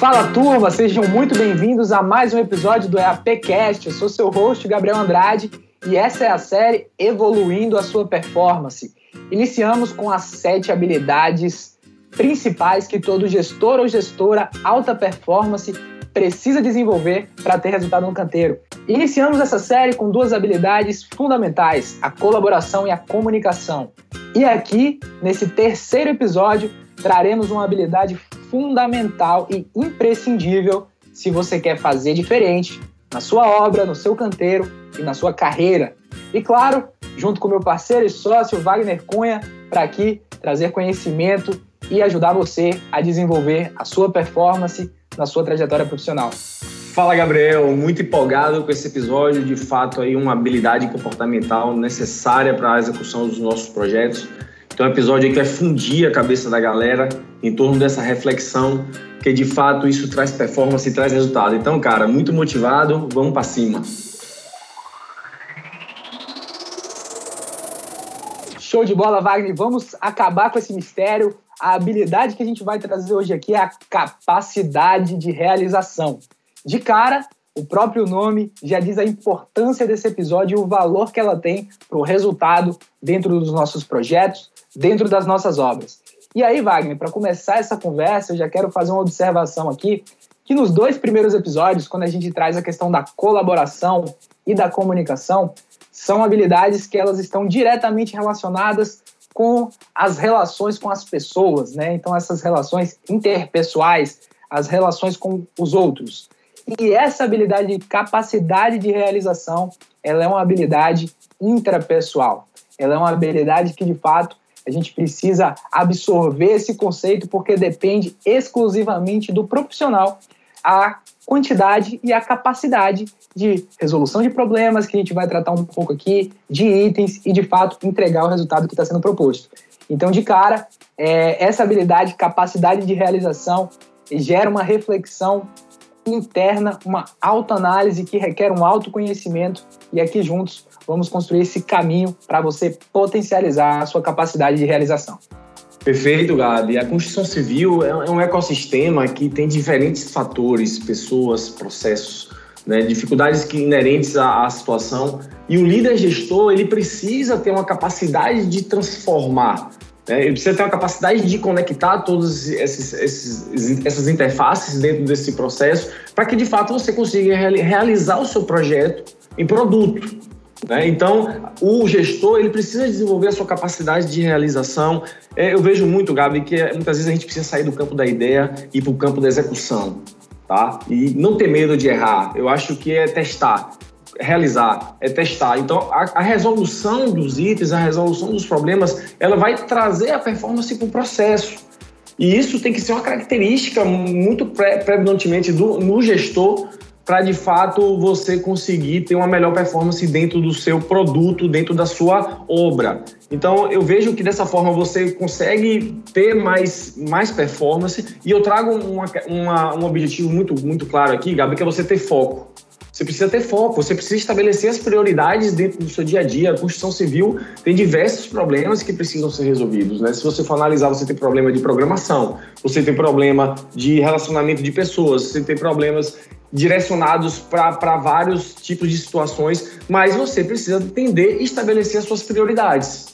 Fala turma, sejam muito bem-vindos a mais um episódio do EAPcast. Eu sou seu host, Gabriel Andrade, e essa é a série Evoluindo a Sua Performance. Iniciamos com as sete habilidades principais que todo gestor ou gestora alta performance precisa desenvolver para ter resultado no canteiro. Iniciamos essa série com duas habilidades fundamentais: a colaboração e a comunicação. E aqui, nesse terceiro episódio, traremos uma habilidade fundamental e imprescindível se você quer fazer diferente na sua obra, no seu canteiro e na sua carreira. E claro, junto com meu parceiro e sócio Wagner Cunha, para aqui trazer conhecimento e ajudar você a desenvolver a sua performance na sua trajetória profissional. Fala Gabriel, muito empolgado com esse episódio, de fato aí uma habilidade comportamental necessária para a execução dos nossos projetos. Então, é um episódio que vai fundir a cabeça da galera em torno dessa reflexão, que de fato isso traz performance e traz resultado. Então, cara, muito motivado, vamos para cima. Show de bola, Wagner. Vamos acabar com esse mistério. A habilidade que a gente vai trazer hoje aqui é a capacidade de realização. De cara, o próprio nome já diz a importância desse episódio e o valor que ela tem para o resultado dentro dos nossos projetos, dentro das nossas obras. E aí, Wagner, para começar essa conversa, eu já quero fazer uma observação aqui, que nos dois primeiros episódios, quando a gente traz a questão da colaboração e da comunicação, são habilidades que elas estão diretamente relacionadas com as relações com as pessoas, né? Então essas relações interpessoais, as relações com os outros. E essa habilidade de capacidade de realização, ela é uma habilidade intrapessoal. Ela é uma habilidade que de fato a gente precisa absorver esse conceito porque depende exclusivamente do profissional a quantidade e a capacidade de resolução de problemas, que a gente vai tratar um pouco aqui, de itens e, de fato, entregar o resultado que está sendo proposto. Então, de cara, é, essa habilidade, capacidade de realização, gera uma reflexão interna, uma autoanálise que requer um autoconhecimento, e aqui juntos vamos construir esse caminho para você potencializar a sua capacidade de realização. Perfeito, Gabi. A construção civil é um ecossistema que tem diferentes fatores, pessoas, processos, né, dificuldades que inerentes à, à, situação. E o líder gestor ele precisa ter uma capacidade de transformar. Né? Ele precisa ter uma capacidade de conectar todas essas interfaces dentro desse processo para que de fato você consiga realizar o seu projeto em produto. Né? Então, o gestor ele precisa desenvolver a sua capacidade de realização. É, eu vejo muito, Gabi, que é, muitas vezes a gente precisa sair do campo da ideia e ir para o campo da execução. Tá? E não ter medo de errar. Eu acho que é testar, realizar, é testar. Então, a, a resolução dos itens, a resolução dos problemas, ela vai trazer a performance para o processo. E isso tem que ser uma característica muito predominantemente do, no gestor para de fato você conseguir ter uma melhor performance dentro do seu produto, dentro da sua obra. Então eu vejo que dessa forma você consegue ter mais, mais performance e eu trago uma, uma, um objetivo muito, muito claro aqui, Gabi, que é você ter foco. Você precisa ter foco, você precisa estabelecer as prioridades dentro do seu dia a dia. A construção civil tem diversos problemas que precisam ser resolvidos. Né? Se você for analisar, você tem problema de programação, você tem problema de relacionamento de pessoas, você tem problemas direcionados para vários tipos de situações, mas você precisa entender e estabelecer as suas prioridades.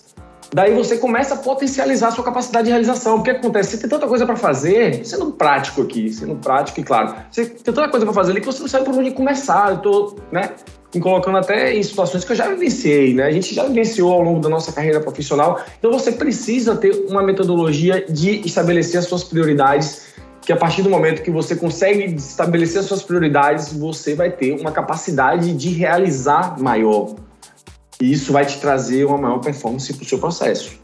Daí você começa a potencializar a sua capacidade de realização. O que acontece? Você tem tanta coisa para fazer, sendo prático aqui, sendo prático e claro, você tem tanta coisa para fazer ali que você não sabe por onde começar. Eu tô, né, me colocando até em situações que eu já vivenciei, né? A gente já vivenciou ao longo da nossa carreira profissional. Então você precisa ter uma metodologia de estabelecer as suas prioridades que a partir do momento que você consegue estabelecer as suas prioridades, você vai ter uma capacidade de realizar maior. E isso vai te trazer uma maior performance para o seu processo.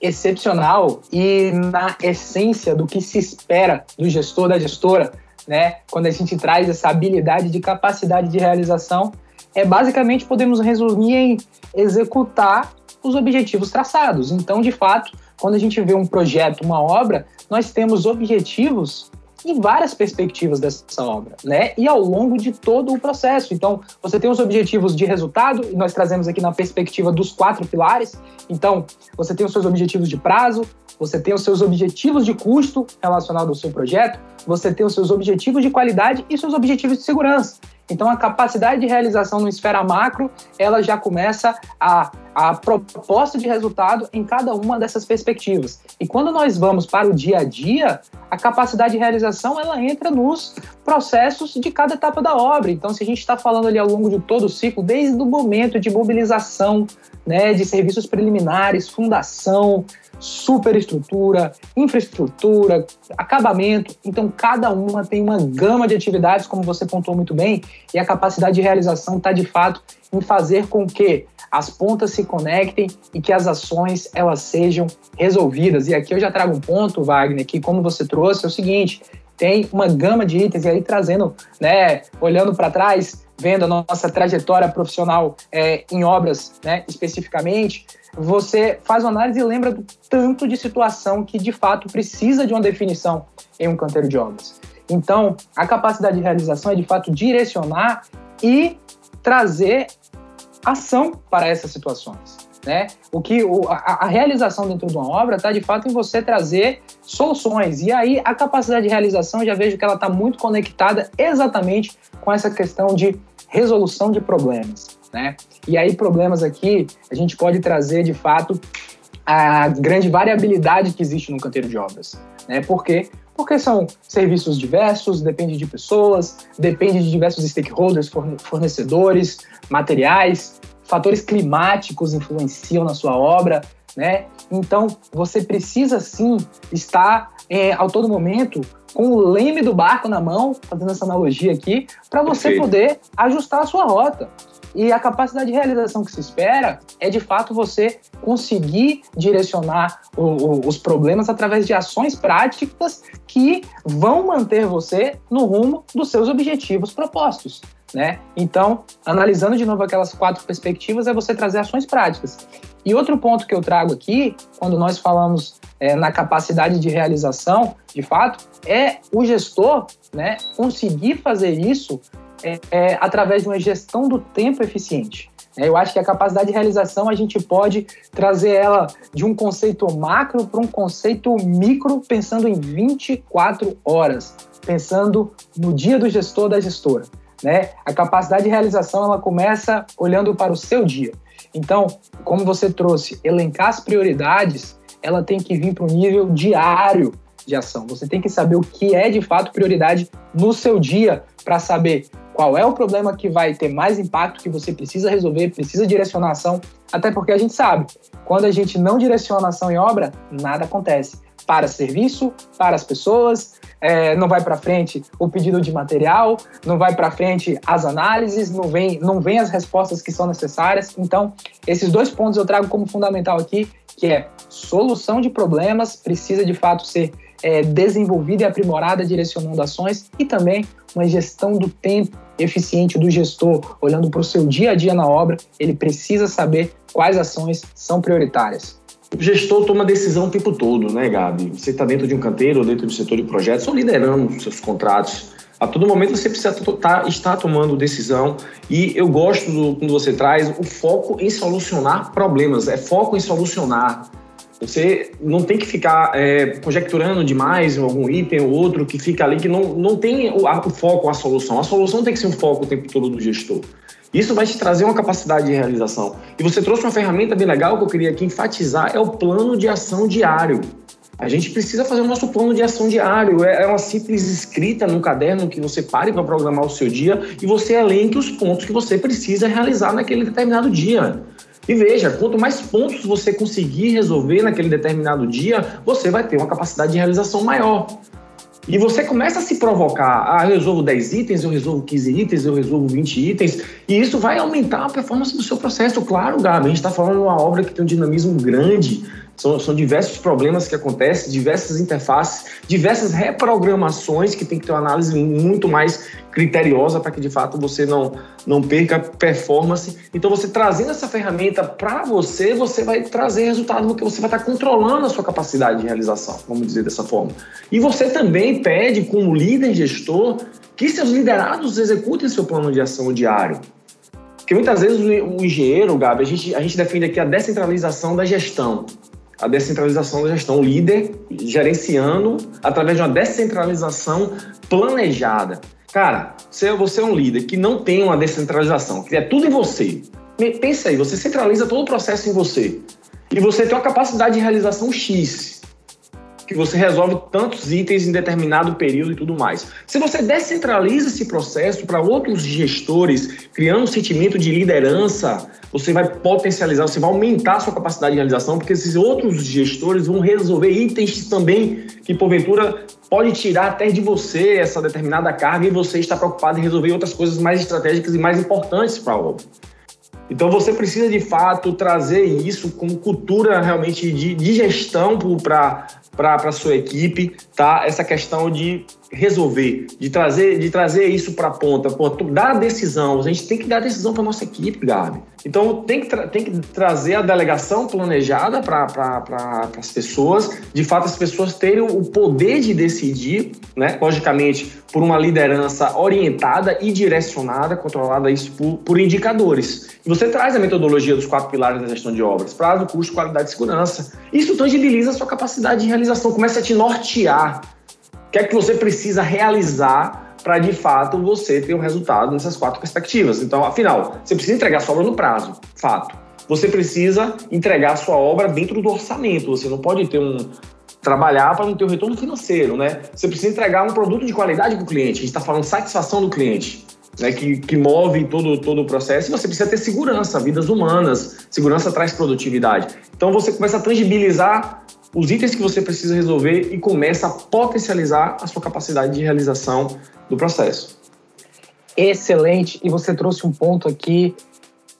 Excepcional e na essência do que se espera do gestor, da gestora, né? Quando a gente traz essa habilidade de capacidade de realização, é basicamente podemos resumir em executar os objetivos traçados. Então, de fato, quando a gente vê um projeto, uma obra, nós temos objetivos em várias perspectivas dessa obra, né? E ao longo de todo o processo. Então, você tem os objetivos de resultado, e nós trazemos aqui na perspectiva dos quatro pilares. Então, você tem os seus objetivos de prazo, você tem os seus objetivos de custo relacionado ao seu projeto, você tem os seus objetivos de qualidade e seus objetivos de segurança. Então, a capacidade de realização no esfera macro, ela já começa a, a proposta de resultado em cada uma dessas perspectivas. E quando nós vamos para o dia a dia, a capacidade de realização, ela entra nos processos de cada etapa da obra. Então, se a gente está falando ali ao longo de todo o ciclo, desde o momento de mobilização, né, de serviços preliminares, fundação, superestrutura, infraestrutura, acabamento. Então, cada uma tem uma gama de atividades, como você pontuou muito bem, e a capacidade de realização está de fato em fazer com que as pontas se conectem e que as ações elas sejam resolvidas. E aqui eu já trago um ponto, Wagner, que como você trouxe, é o seguinte: tem uma gama de itens, e aí trazendo, né, olhando para trás, vendo a nossa trajetória profissional é, em obras, né, especificamente, você faz uma análise e lembra do tanto de situação que de fato precisa de uma definição em um canteiro de obras. Então, a capacidade de realização é de fato direcionar e trazer ação para essas situações. Né? O que o, a, a, realização dentro de uma obra está de fato em você trazer soluções. E aí a capacidade de realização já vejo que ela está muito conectada exatamente com essa questão de resolução de problemas. Né? E aí, problemas aqui, a gente pode trazer de fato a grande variabilidade que existe no canteiro de obras. Né? Por quê? Porque são serviços diversos, depende de pessoas, depende de diversos stakeholders, fornecedores, materiais, fatores climáticos influenciam na sua obra, né? Então, você precisa sim estar é, ao todo momento com o leme do barco na mão, fazendo essa analogia aqui, para você Perfeito. poder ajustar a sua rota. E a capacidade de realização que se espera é de fato você conseguir direcionar o, o, os problemas através de ações práticas que vão manter você no rumo dos seus objetivos propostos. Né? Então, analisando de novo aquelas quatro perspectivas, é você trazer ações práticas. E outro ponto que eu trago aqui, quando nós falamos é, na capacidade de realização, de fato, é o gestor né, conseguir fazer isso é, é, através de uma gestão do tempo eficiente. É, eu acho que a capacidade de realização a gente pode trazer ela de um conceito macro para um conceito micro, pensando em 24 horas, pensando no dia do gestor da gestora. Né? A capacidade de realização ela começa olhando para o seu dia. Então, como você trouxe, elencar as prioridades, ela tem que vir para o nível diário de ação. Você tem que saber o que é de fato prioridade no seu dia para saber qual é o problema que vai ter mais impacto, que você precisa resolver, precisa direcionar ação, até porque a gente sabe, quando a gente não direciona ação em obra, nada acontece. Para serviço, para as pessoas, é, não vai para frente o pedido de material, não vai para frente as análises, não vem, não vem as respostas que são necessárias. Então, esses dois pontos eu trago como fundamental aqui, que é solução de problemas precisa de fato ser é, desenvolvida e aprimorada direcionando ações e também uma gestão do tempo eficiente do gestor, olhando para o seu dia a dia na obra, ele precisa saber quais ações são prioritárias. O gestor toma decisão o tempo todo, né, Gabi? Você está dentro de um canteiro ou dentro do setor de projetos ou liderando seus contratos. A todo momento você precisa tá, estar tomando decisão e eu gosto do, quando você traz o foco em solucionar problemas, é foco em solucionar. Você não tem que ficar é, conjecturando demais em algum item ou outro que fica ali que não, não tem o, a, o foco, a solução. A solução tem que ser um foco o tempo todo do gestor. Isso vai te trazer uma capacidade de realização. E você trouxe uma ferramenta bem legal que eu queria aqui enfatizar, é o plano de ação diário. A gente precisa fazer o nosso plano de ação diário. É, é uma simples escrita num caderno que você pare para programar o seu dia e você elenque os pontos que você precisa realizar naquele determinado dia. E veja, quanto mais pontos você conseguir resolver naquele determinado dia, você vai ter uma capacidade de realização maior. E você começa a se provocar, ah, eu resolvo 10 itens, eu resolvo 15 itens, eu resolvo 20 itens, e isso vai aumentar a performance do seu processo. Claro, Gabi, a gente está falando de uma obra que tem um dinamismo grande, São, são diversos problemas que acontecem, diversas interfaces, diversas reprogramações que tem que ter uma análise muito mais criteriosa para que de fato você não, não perca performance. Então, você trazendo essa ferramenta para você, você vai trazer resultado porque você vai estar controlando a sua capacidade de realização, vamos dizer dessa forma. E você também pede, como líder gestor, que seus liderados executem seu plano de ação diário. Porque muitas vezes o engenheiro, Gabi, a gente, a gente defende aqui a descentralização da gestão. A descentralização da gestão, o líder gerenciando através de uma descentralização planejada. Cara, se você é um líder que não tem uma descentralização, que é tudo em você, pensa aí, você centraliza todo o processo em você e você tem uma capacidade de realização X que você resolve tantos itens em determinado período e tudo mais. Se você descentraliza esse processo para outros gestores, criando um sentimento de liderança, você vai potencializar, você vai aumentar a sua capacidade de realização, porque esses outros gestores vão resolver itens também que, porventura, pode tirar até de você essa determinada carga e você está preocupado em resolver outras coisas mais estratégicas e mais importantes para a obra. Então você precisa de fato trazer isso como cultura realmente de, de gestão para para a sua equipe, tá? Essa questão de resolver, de trazer, de trazer isso para a ponta, pô, dar a decisão. A gente tem que dar a decisão para nossa equipe, Gabi. Então tem que, tem que trazer a delegação planejada para pra, as pessoas, de fato as pessoas terem o poder de decidir, né? Logicamente, por uma liderança orientada e direcionada, controlada isso por, por indicadores. E você traz a metodologia dos quatro pilares da gestão de obras: prazo, custo, qualidade e segurança. Isso tangibiliza a sua capacidade de realização, começa a te nortear. O que é que você precisa realizar para de fato você ter um resultado nessas quatro perspectivas? Então, afinal, você precisa entregar sua obra no prazo, fato. Você precisa entregar sua obra dentro do orçamento. Você não pode ter um, trabalhar para não ter o um retorno financeiro, né? Você precisa entregar um produto de qualidade para o cliente. A gente está falando satisfação do cliente né, que, que move todo, todo o processo, e você precisa ter segurança, vidas humanas. Segurança traz produtividade. Então você começa a tangibilizar os itens que você precisa resolver e começa a potencializar a sua capacidade de realização do processo. Excelente, e você trouxe um ponto aqui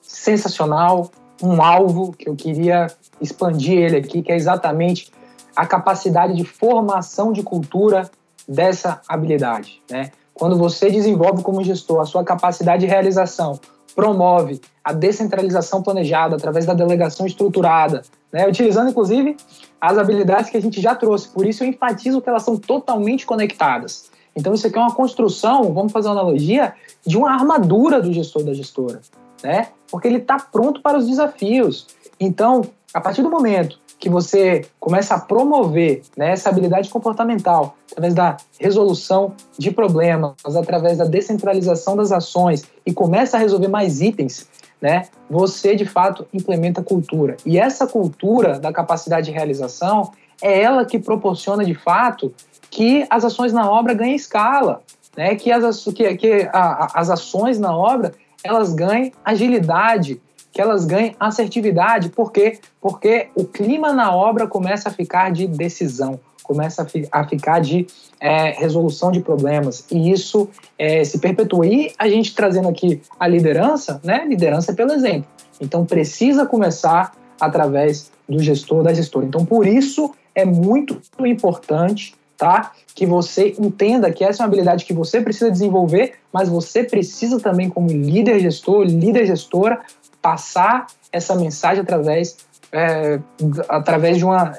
sensacional, um alvo que eu queria expandir ele aqui, que é exatamente a capacidade de formação de cultura dessa habilidade, né? Quando você desenvolve como gestor a sua capacidade de realização, promove a descentralização planejada através da delegação estruturada, né, utilizando inclusive as habilidades que a gente já trouxe. Por isso eu enfatizo que elas são totalmente conectadas. Então isso aqui é uma construção, vamos fazer uma analogia, de uma armadura do gestor da gestora, né? Porque ele está pronto para os desafios. Então, a partir do momento que você começa a promover né, essa habilidade comportamental através da resolução de problemas, através da descentralização das ações e começa a resolver mais itens, né, você de fato implementa cultura. E essa cultura da capacidade de realização é ela que proporciona de fato que as ações na obra ganhem escala, né, que, as, que, que a, as ações na obra elas ganhem agilidade, que elas ganhem assertividade. Por quê? Porque o clima na obra começa a ficar de decisão, começa a, fi a ficar de é, resolução de problemas. E isso é, se perpetua. E a gente trazendo aqui a liderança, né? Liderança é pelo exemplo. Então precisa começar através do gestor, da gestora. Então por isso é muito importante tá? Que você entenda que essa é uma habilidade que você precisa desenvolver, mas você precisa também, como líder gestor, líder gestora, passar essa mensagem através, é, através de, uma,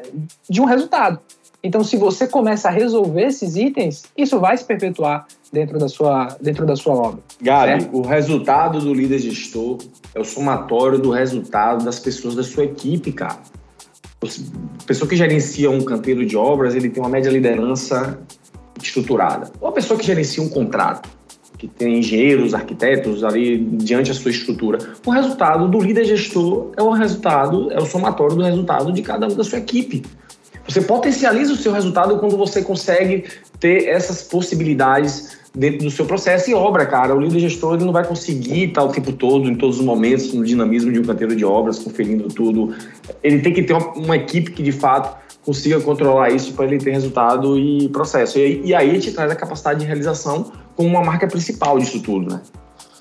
de um resultado. Então, se você começa a resolver esses itens, isso vai se perpetuar dentro da sua, dentro da sua obra. Gabi, certo? o resultado do líder gestor é o somatório do resultado das pessoas da sua equipe, cara. A pessoa que gerencia um canteiro de obras, ele tem uma média liderança estruturada. Ou a pessoa que gerencia um contrato, que tem engenheiros, arquitetos ali diante da sua estrutura. O resultado do líder gestor é o resultado, é o somatório do resultado de cada um da sua equipe. Você potencializa o seu resultado quando você consegue ter essas possibilidades dentro do seu processo e obra, cara. O líder gestor ele não vai conseguir estar o tempo todo, em todos os momentos, no dinamismo de um canteiro de obras, conferindo tudo. Ele tem que ter uma, uma equipe que, de fato, consiga controlar isso para ele ter resultado e processo. E, e aí gente traz a capacidade de realização como uma marca principal disso tudo, né?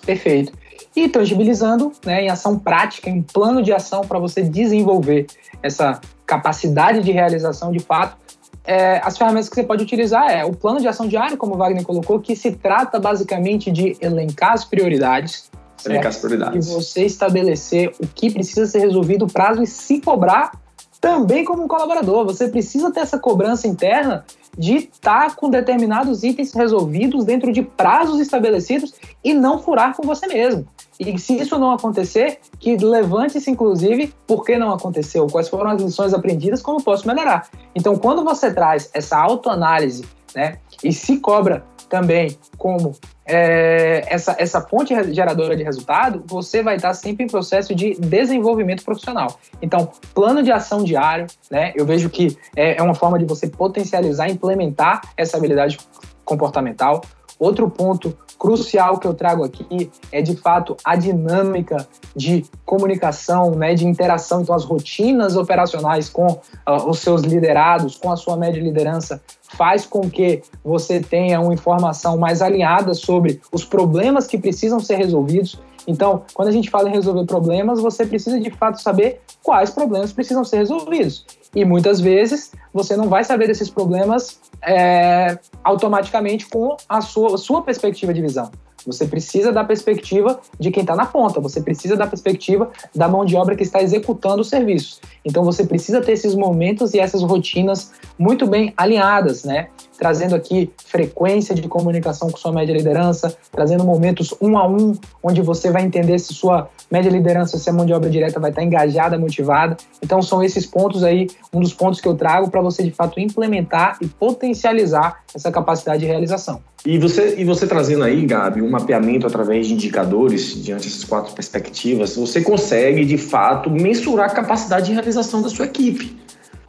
Perfeito. E tangibilizando né, em ação prática, em plano de ação para você desenvolver essa capacidade de realização de fato, é, as ferramentas que você pode utilizar é o plano de ação diário, como o Wagner colocou, que se trata basicamente de elencar as prioridades. Elencar as prioridades. E você estabelecer o que precisa ser resolvido, o prazo e se cobrar também como um colaborador. Você precisa ter essa cobrança interna de estar tá com determinados itens resolvidos dentro de prazos estabelecidos e não furar com você mesmo. E se isso não acontecer, que levante-se, inclusive, por que não aconteceu, quais foram as lições aprendidas, como posso melhorar. Então, quando você traz essa autoanálise né, e se cobra também como é, essa, essa fonte geradora de resultado, você vai estar sempre em processo de desenvolvimento profissional. Então, plano de ação diário, né? Eu vejo que é, é uma forma de você potencializar, implementar essa habilidade comportamental. Outro ponto crucial que eu trago aqui é de fato a dinâmica de comunicação, né, de interação, então as rotinas operacionais com uh, os seus liderados, com a sua média liderança, faz com que você tenha uma informação mais alinhada sobre os problemas que precisam ser resolvidos. Então, quando a gente fala em resolver problemas, você precisa de fato saber quais problemas precisam ser resolvidos. E muitas vezes você não vai saber desses problemas é, automaticamente com a sua, sua perspectiva de visão. Você precisa da perspectiva de quem está na ponta, você precisa da perspectiva da mão de obra que está executando os serviços. Então você precisa ter esses momentos e essas rotinas muito bem alinhadas, né? Trazendo aqui frequência de comunicação com sua média liderança, trazendo momentos um a um, onde você vai entender se sua média liderança, se a mão de obra direta vai estar engajada, motivada. Então são esses pontos aí, um dos pontos que eu trago para você de fato implementar e potencializar essa capacidade de realização. E você, e você trazendo aí, Gabi, um mapeamento através de indicadores, diante dessas quatro perspectivas, você consegue, de fato, mensurar a capacidade de realização da sua equipe.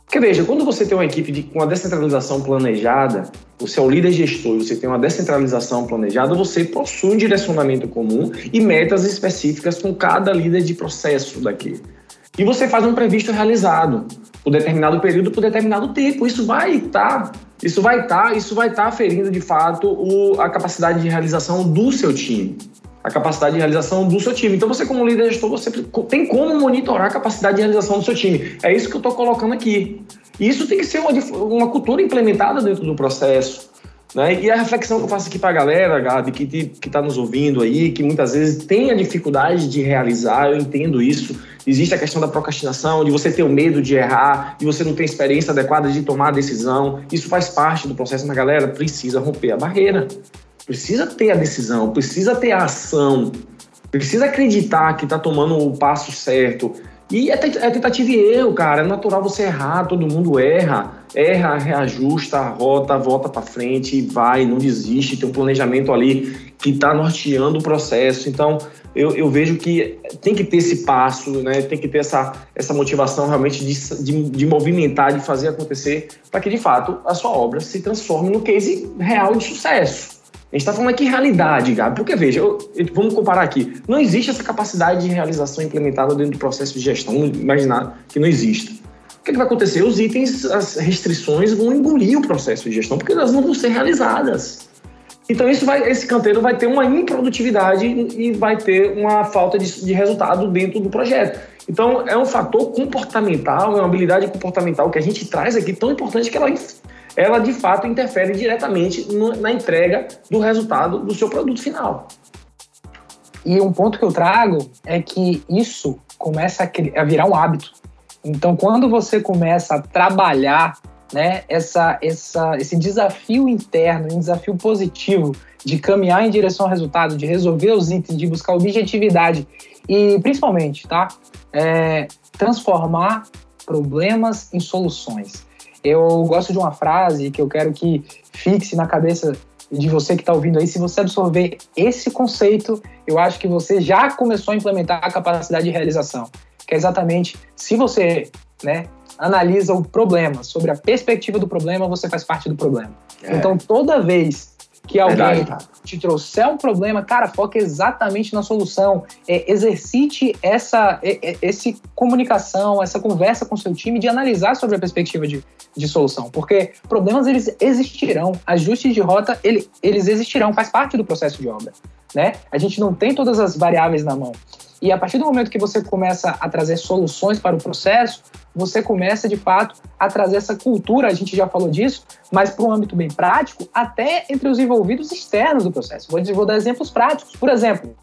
Porque veja, quando você tem uma equipe de, com uma descentralização planejada, você é o líder gestor você tem uma descentralização planejada, você possui um direcionamento comum e metas específicas com cada líder de processo daqui. E você faz um previsto realizado por determinado período, por determinado tempo. Isso vai estar, tá, isso vai estar, tá, isso vai estar tá ferindo de fato o, a capacidade de realização do seu time. A capacidade de realização do seu time. Então, você, como líder gestor, você tem como monitorar a capacidade de realização do seu time. É isso que eu estou colocando aqui. E isso tem que ser uma, uma cultura implementada dentro do processo. Né? E a reflexão que eu faço aqui para a galera, Gabi, que está nos ouvindo aí, que muitas vezes tem a dificuldade de realizar, eu entendo isso. Existe a questão da procrastinação, de você ter o medo de errar, de você não ter experiência adequada de tomar a decisão. Isso faz parte do processo, mas a galera precisa romper a barreira. Precisa ter a decisão, precisa ter a ação, precisa acreditar que está tomando o passo certo. E é, é tentativa e erro, cara. É natural você errar, todo mundo erra. Erra, reajusta rota, volta para frente, vai, não desiste. Tem um planejamento ali que está norteando o processo. Então, eu, eu, vejo que tem que ter esse passo, né? tem que ter essa, essa motivação realmente de, de, de movimentar, de fazer acontecer, para que de fato a sua obra se transforme no case real de sucesso. A gente está falando aqui realidade, Gabi, porque veja, eu, eu, vamos comparar aqui. Não existe essa capacidade de realização implementada dentro do processo de gestão. Imaginar que não existe. O que, é que vai acontecer? Os itens, as restrições vão engolir o processo de gestão, porque elas não vão ser realizadas. Então isso vai, esse canteiro vai ter uma improdutividade e vai ter uma falta de, de resultado dentro do projeto. Então é um fator comportamental, é uma habilidade comportamental que a gente traz aqui tão importante que ela ela de fato interfere diretamente no, na entrega do resultado do seu produto final. E um ponto que eu trago é que isso começa a, a virar um hábito. Então, quando você começa a trabalhar né, essa, essa, esse desafio interno, um desafio positivo de caminhar em direção ao resultado, de resolver os itens, de buscar objetividade e, principalmente, tá, é, transformar problemas em soluções. Eu gosto de uma frase que eu quero que fixe na cabeça de você que está ouvindo aí. Se você absorver esse conceito, eu acho que você já começou a implementar a capacidade de realização. Que é exatamente se você né, analisa o problema, sobre a perspectiva do problema, você faz parte do problema. É. Então, toda vez que alguém Verdade, te trouxer um problema, cara, foca exatamente na solução. É, exercite essa é, é, esse comunicação, essa conversa com seu time de analisar sobre a perspectiva de, de solução. Porque problemas, eles existirão. Ajustes de rota, ele, eles existirão. Faz parte do processo de obra. Né? A gente não tem todas as variáveis na mão. E a partir do momento que você começa a trazer soluções para o processo, você começa de fato a trazer essa cultura, a gente já falou disso, mas para um âmbito bem prático, até entre os envolvidos externos do processo. Vou, dar exemplos práticos. Por exemplo,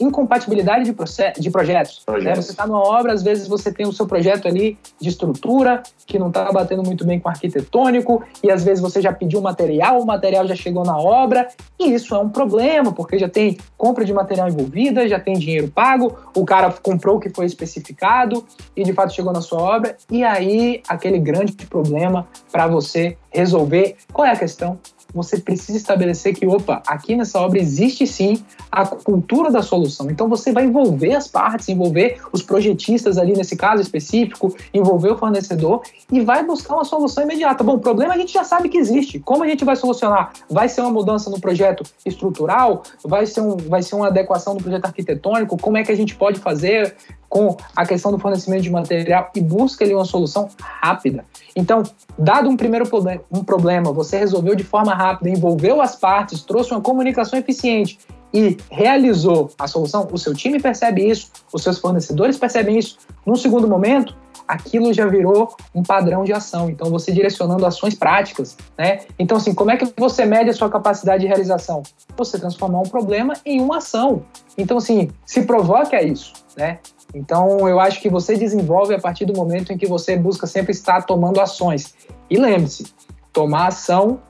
incompatibilidade de, de projetos. Né? Você está numa obra, às vezes você tem o seu projeto ali de estrutura que não está batendo muito bem com o arquitetônico, e às vezes você já pediu material, o material já chegou na obra, e isso é um problema, porque já tem compra de material envolvida, já tem dinheiro pago, o cara comprou o que foi especificado e de fato chegou na sua obra, e aí aquele grande problema para você resolver. Qual é a questão? Você precisa estabelecer que, opa, aqui nessa obra existe sim a cultura da solução. Então você vai envolver as partes, envolver os projetistas ali nesse caso específico, envolver o fornecedor e vai buscar uma solução imediata. Bom, o problema a gente já sabe que existe. Como a gente vai solucionar? Vai ser uma mudança no projeto estrutural? Vai ser, um, vai ser uma adequação no projeto arquitetônico? Como é que a gente pode fazer? Com a questão do fornecimento de material e busca ali uma solução rápida. Então, dado um primeiro um problema, você resolveu de forma rápida, envolveu as partes, trouxe uma comunicação eficiente e realizou a solução, o seu time percebe isso, os seus fornecedores percebem isso. Num segundo momento, aquilo já virou um padrão de ação. Então, você direcionando ações práticas, né? Então, assim, como é que você mede a sua capacidade de realização? Você transformar um problema em uma ação. Então, assim, se provoque a isso, né? Então, eu acho que você desenvolve a partir do momento em que você busca sempre estar tomando ações. E lembre-se, tomar ação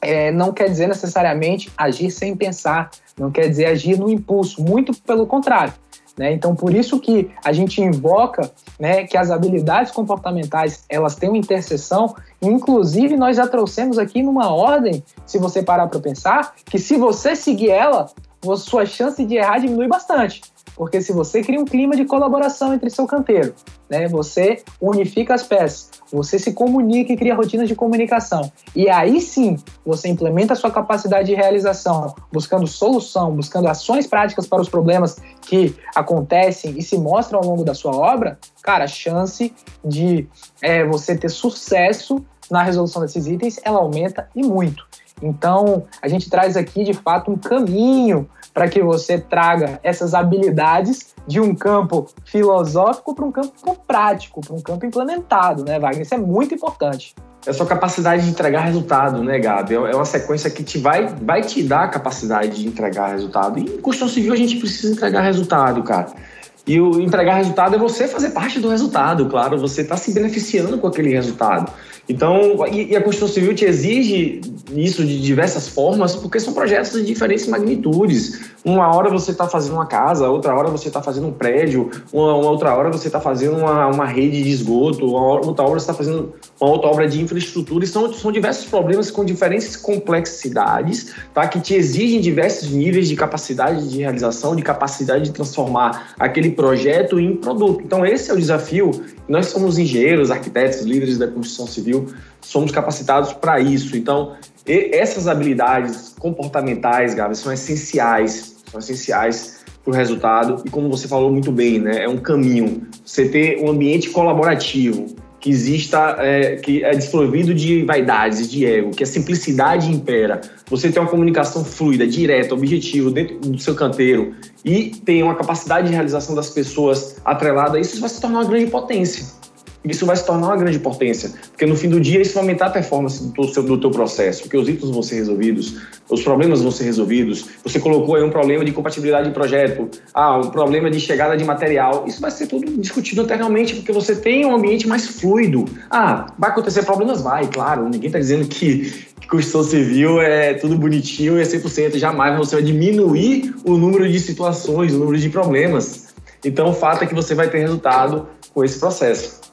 é, não quer dizer necessariamente agir sem pensar, não quer dizer agir no impulso, muito pelo contrário. Né? Então, por isso que a gente invoca né, que as habilidades comportamentais elas têm uma interseção. Inclusive, nós já trouxemos aqui numa ordem, se você parar para pensar, que se você seguir ela, sua chance de errar diminui bastante. Porque se você cria um clima de colaboração entre seu canteiro, né, você unifica as peças, você se comunica e cria rotinas de comunicação. E aí sim, você implementa a sua capacidade de realização, buscando solução, buscando ações práticas para os problemas que acontecem e se mostram ao longo da sua obra, cara, a chance de é, você ter sucesso na resolução desses itens, ela aumenta e muito. Então, a gente traz aqui de fato um caminho para que você traga essas habilidades de um campo filosófico para um campo prático, para um campo implementado, né, Wagner? Isso é muito importante. É a sua capacidade de entregar resultado, né, Gabi? É uma sequência que te vai, vai te dar a capacidade de entregar resultado. E em construção civil a gente precisa entregar resultado, cara. E o entregar resultado é você fazer parte do resultado, claro, você está se beneficiando com aquele resultado. Então, e, a Constituição Civil te exige isso de diversas formas, porque são projetos de diferentes magnitudes. Uma hora você está fazendo uma casa, outra hora você está fazendo um prédio, uma, uma, outra hora você está fazendo uma, uma rede de esgoto, uma outra hora você está fazendo uma outra obra de infraestrutura. E são, são diversos problemas com diferentes complexidades, tá? que te exigem diversos níveis de capacidade de realização, de capacidade de transformar aquele projeto em produto. Então, esse é o desafio. Nós somos engenheiros, arquitetos, líderes da construção civil somos capacitados para isso. Então, essas habilidades comportamentais, Gabi, são essenciais, são essenciais para o resultado. E como você falou muito bem, né, é um caminho. Você ter um ambiente colaborativo, que exista, é, que é desprovido de vaidades, de ego, que a simplicidade impera. Você tem uma comunicação fluida, direta, objetiva dentro do seu canteiro e tem uma capacidade de realização das pessoas atrelada, isso vai se tornar uma grande potência isso vai se tornar uma grande potência, porque no fim do dia isso vai aumentar a performance do teu, do teu processo, porque os itens vão ser resolvidos, os problemas vão ser resolvidos. Você colocou aí um problema de compatibilidade de projeto, ah, um problema de chegada de material. Isso vai ser tudo discutido internamente, porque você tem um ambiente mais fluido. Ah, vai acontecer problemas? Vai, claro. Ninguém está dizendo que, que construção civil é tudo bonitinho e é 100%. Jamais você vai diminuir o número de situações, o número de problemas. Então, o fato é que você vai ter resultado com esse processo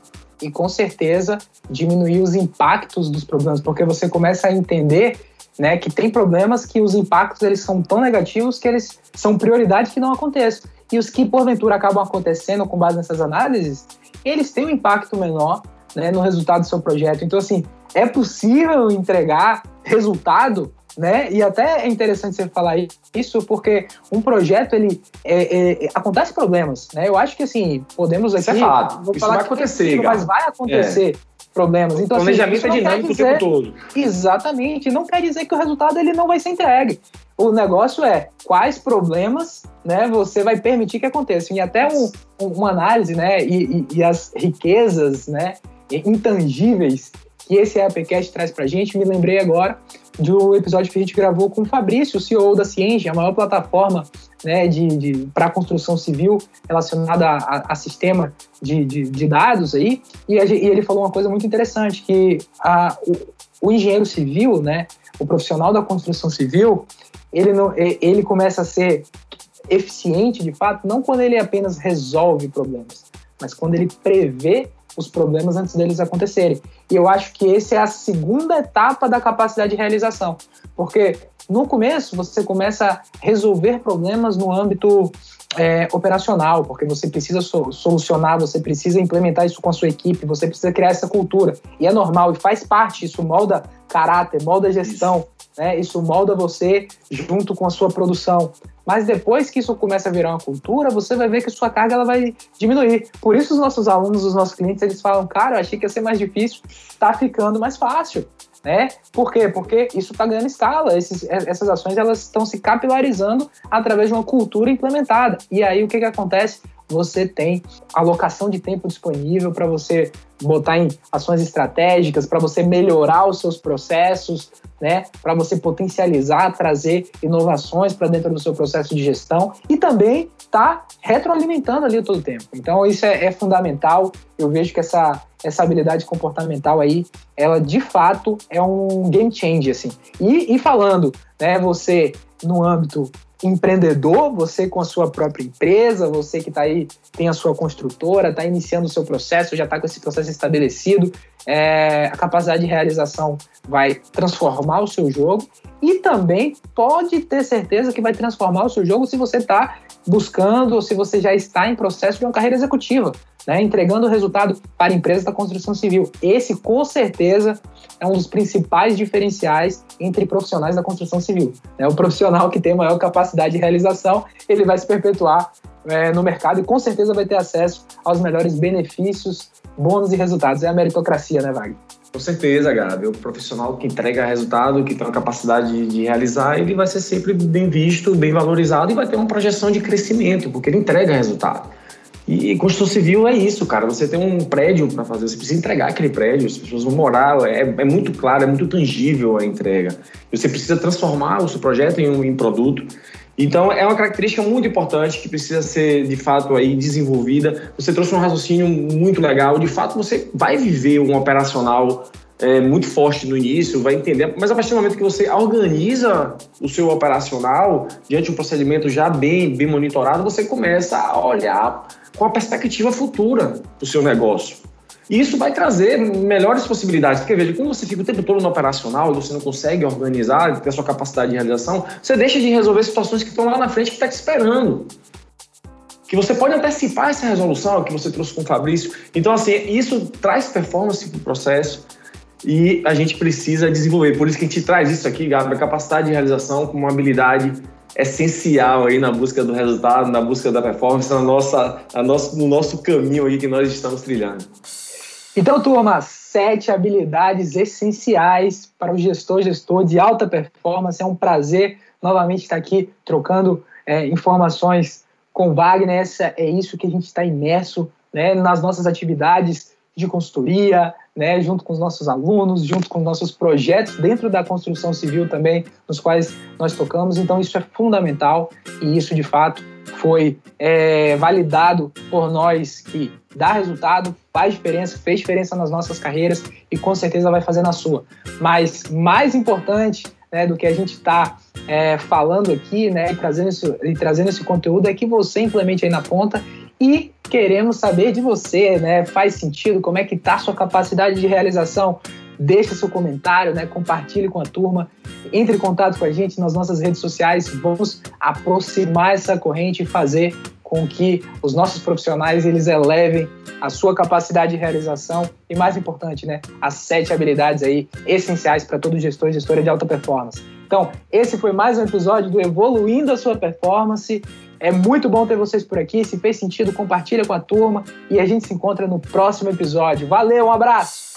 e com certeza diminuir os impactos dos problemas, porque você começa a entender né, que tem problemas que os impactos eles são tão negativos que eles são prioridade que não aconteçam. E os que porventura acabam acontecendo com base nessas análises, eles têm um impacto menor né, no resultado do seu projeto. Então, assim, é possível entregar resultado né? E até é interessante você falar isso, porque um projeto, ele é, é, acontece problemas, né? Eu acho que assim, podemos aqui. Isso é fato. Isso vai acontecer, é Mas vai acontecer. É. Problemas. Então, o assim, planejamento assim, é dinâmico dizer, o tempo todo. Exatamente. Não quer dizer que o resultado ele não vai ser entregue. o negócio é quais problemas né, você vai permitir que aconteçam. E até um, um, uma análise né, e, e, e, as riquezas né, intangíveis que esse AppCast traz para gente, me lembrei agora do episódio que a gente gravou com o Fabrício, CEO da Cienge, a maior plataforma né, de, de para construção civil relacionada a, a, a sistema de, de, de, dados aí, e, a, e, ele falou uma coisa muito interessante, que o, o engenheiro civil, né, o profissional da construção civil, ele, não, ele começa a ser eficiente de fato, não quando ele apenas resolve problemas, mas quando ele prevê os problemas antes deles acontecerem. E eu acho que essa é a segunda etapa da capacidade de realização, porque no começo você começa a resolver problemas no âmbito é, operacional, porque você precisa so solucionar, você precisa implementar isso com a sua equipe, você precisa criar essa cultura. E é normal, e faz parte, isso molda caráter, molda gestão, né? isso molda você junto com a sua produção. Mas depois que isso começa a virar uma cultura, você vai ver que sua carga ela vai diminuir. Por isso os nossos alunos, os nossos clientes, eles falam, cara, eu achei que ia ser mais difícil, tá ficando mais fácil. Né? Por quê? Porque isso está ganhando escala. Esses, essas ações elas estão se capilarizando através de uma cultura implementada. E aí o que, que acontece? Você tem alocação de tempo disponível para você botar em ações estratégicas, para você melhorar os seus processos, né? Para você potencializar, trazer inovações para dentro do seu processo de gestão e também tá retroalimentando ali todo o tempo. Então isso é, é fundamental. Eu vejo que essa essa habilidade comportamental aí, ela de fato é um game changer, assim. E, e falando, né, você no âmbito empreendedor, você com a sua própria empresa, você que está aí, tem a sua construtora, está iniciando o seu processo, já está com esse processo estabelecido, é, a capacidade de realização vai transformar o seu jogo e também pode ter certeza que vai transformar o seu jogo se você está buscando ou se você já está em processo de uma carreira executiva, né, entregando resultado para empresas da construção civil. Esse, com certeza, é um dos principais diferenciais entre profissionais da construção civil. Né? O profissional que tem maior capacidade de realização, ele vai se perpetuar é, no mercado e com certeza vai ter acesso aos melhores benefícios, bônus e resultados. É a meritocracia, né, Wagner? Com certeza, Gabi. O profissional que entrega resultado, que tem a capacidade de realizar, ele vai ser sempre bem visto, bem valorizado e vai ter uma projeção de crescimento, porque ele entrega resultado. E construção civil é isso, cara. Você tem um prédio para fazer, você precisa entregar aquele prédio, as pessoas vão morar, é, é, muito claro, é muito tangível a entrega. Você precisa transformar o seu projeto em um em produto. Então, é uma característica muito importante que precisa ser, de fato, aí desenvolvida. Você trouxe um raciocínio muito legal. De fato, você vai viver um operacional é, muito forte no início, vai entender, mas a partir do momento que você organiza o seu operacional diante de um procedimento já bem, bem monitorado, você começa a olhar com a perspectiva futura do seu negócio. E isso vai trazer melhores possibilidades. Porque, veja, quando você fica o tempo todo no operacional e você não consegue organizar, ter a sua capacidade de realização, você deixa de resolver situações que estão lá na frente que está te esperando. Que você pode antecipar essa resolução que você trouxe com o Fabrício. Então, assim, isso traz performance para o processo e a gente precisa desenvolver. Por isso que a gente traz isso aqui, Gabi, a capacidade de realização como uma habilidade essencial aí na busca do resultado, na busca da performance, na nossa, nosso, no nosso caminho aí que nós estamos trilhando. Então, turma, sete habilidades essenciais para o gestor, gestor de alta performance. É um prazer novamente estar aqui trocando é, informações com Wagner. Essa, é isso que a gente está imerso né, nas nossas atividades de consultoria, né, junto com os nossos alunos, junto com os nossos projetos dentro da construção civil também, nos quais nós tocamos. Então, isso é fundamental e isso, de fato, foi é, validado por nós que dá resultado, faz diferença, fez diferença nas nossas carreiras e com certeza vai fazer na sua. Mas mais importante né, do que a gente está é, falando aqui né, e, trazendo esse, e trazendo esse conteúdo é que você implemente aí na ponta e queremos saber de você, né? Faz sentido? Como é que tá a sua capacidade de realização? Deixe seu comentário, né? Compartilhe com a turma, entre em contato com a gente nas nossas redes sociais. Vamos aproximar essa corrente e fazer com que os nossos profissionais eles elevem a sua capacidade de realização e mais importante, né, as sete habilidades aí essenciais para todo gestor e gestora de alta performance. Então, esse foi mais um episódio do Evoluindo a Sua Performance. É muito bom ter vocês por aqui. Se fez sentido, compartilha com a turma e a gente se encontra no próximo episódio. Valeu, um abraço!